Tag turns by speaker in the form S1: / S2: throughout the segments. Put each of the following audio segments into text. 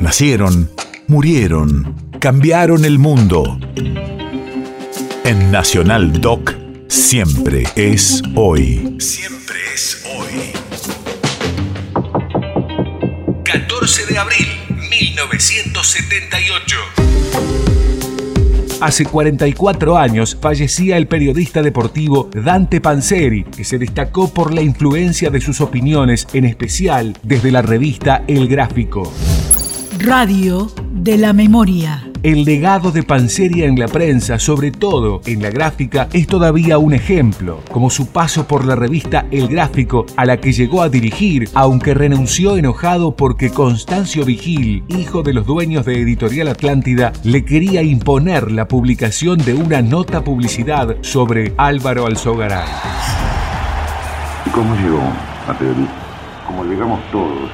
S1: Nacieron, murieron, cambiaron el mundo. En Nacional Doc, siempre es hoy. Siempre es hoy. 14 de abril, 1978.
S2: Hace 44 años fallecía el periodista deportivo Dante Panzeri, que se destacó por la influencia de sus opiniones, en especial desde la revista El Gráfico.
S3: Radio de la Memoria.
S2: El legado de Panseria en la prensa, sobre todo en la gráfica, es todavía un ejemplo, como su paso por la revista El Gráfico, a la que llegó a dirigir, aunque renunció enojado porque Constancio Vigil, hijo de los dueños de Editorial Atlántida, le quería imponer la publicación de una nota publicidad sobre Álvaro Alzogaray.
S4: ¿Y cómo llegó a periodista? Como llegamos todos,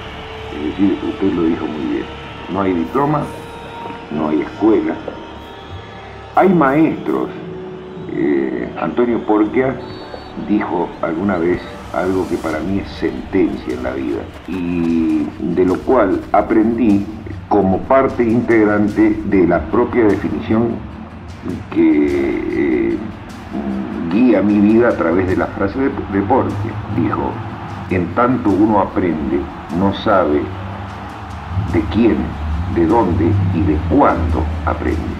S4: es decir, usted lo dijo muy bien no hay diploma, no hay escuela. Hay maestros. Eh, Antonio Porquia dijo alguna vez algo que para mí es sentencia en la vida y de lo cual aprendí como parte integrante de la propia definición que eh, guía mi vida a través de la frase de, de Porquia. Dijo, en tanto uno aprende, no sabe de quién, de dónde y de cuándo aprende.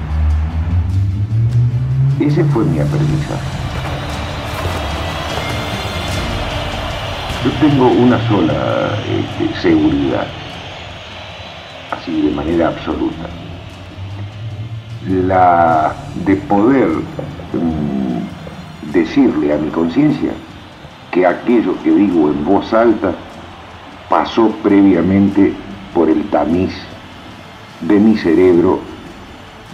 S4: Ese fue mi aprendizaje. Yo tengo una sola este, seguridad, así de manera absoluta, la de poder mm, decirle a mi conciencia que aquello que digo en voz alta pasó previamente por el tamiz de mi cerebro,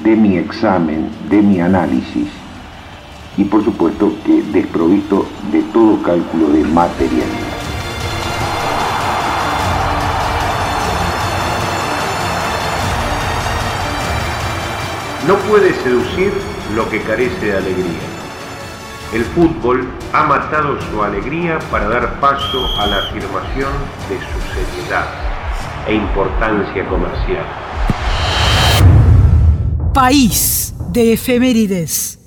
S4: de mi examen, de mi análisis y por supuesto que desprovisto de todo cálculo de materialidad.
S5: No puede seducir lo que carece de alegría. El fútbol ha matado su alegría para dar paso a la afirmación de su seriedad e importancia comercial.
S3: País de efemérides.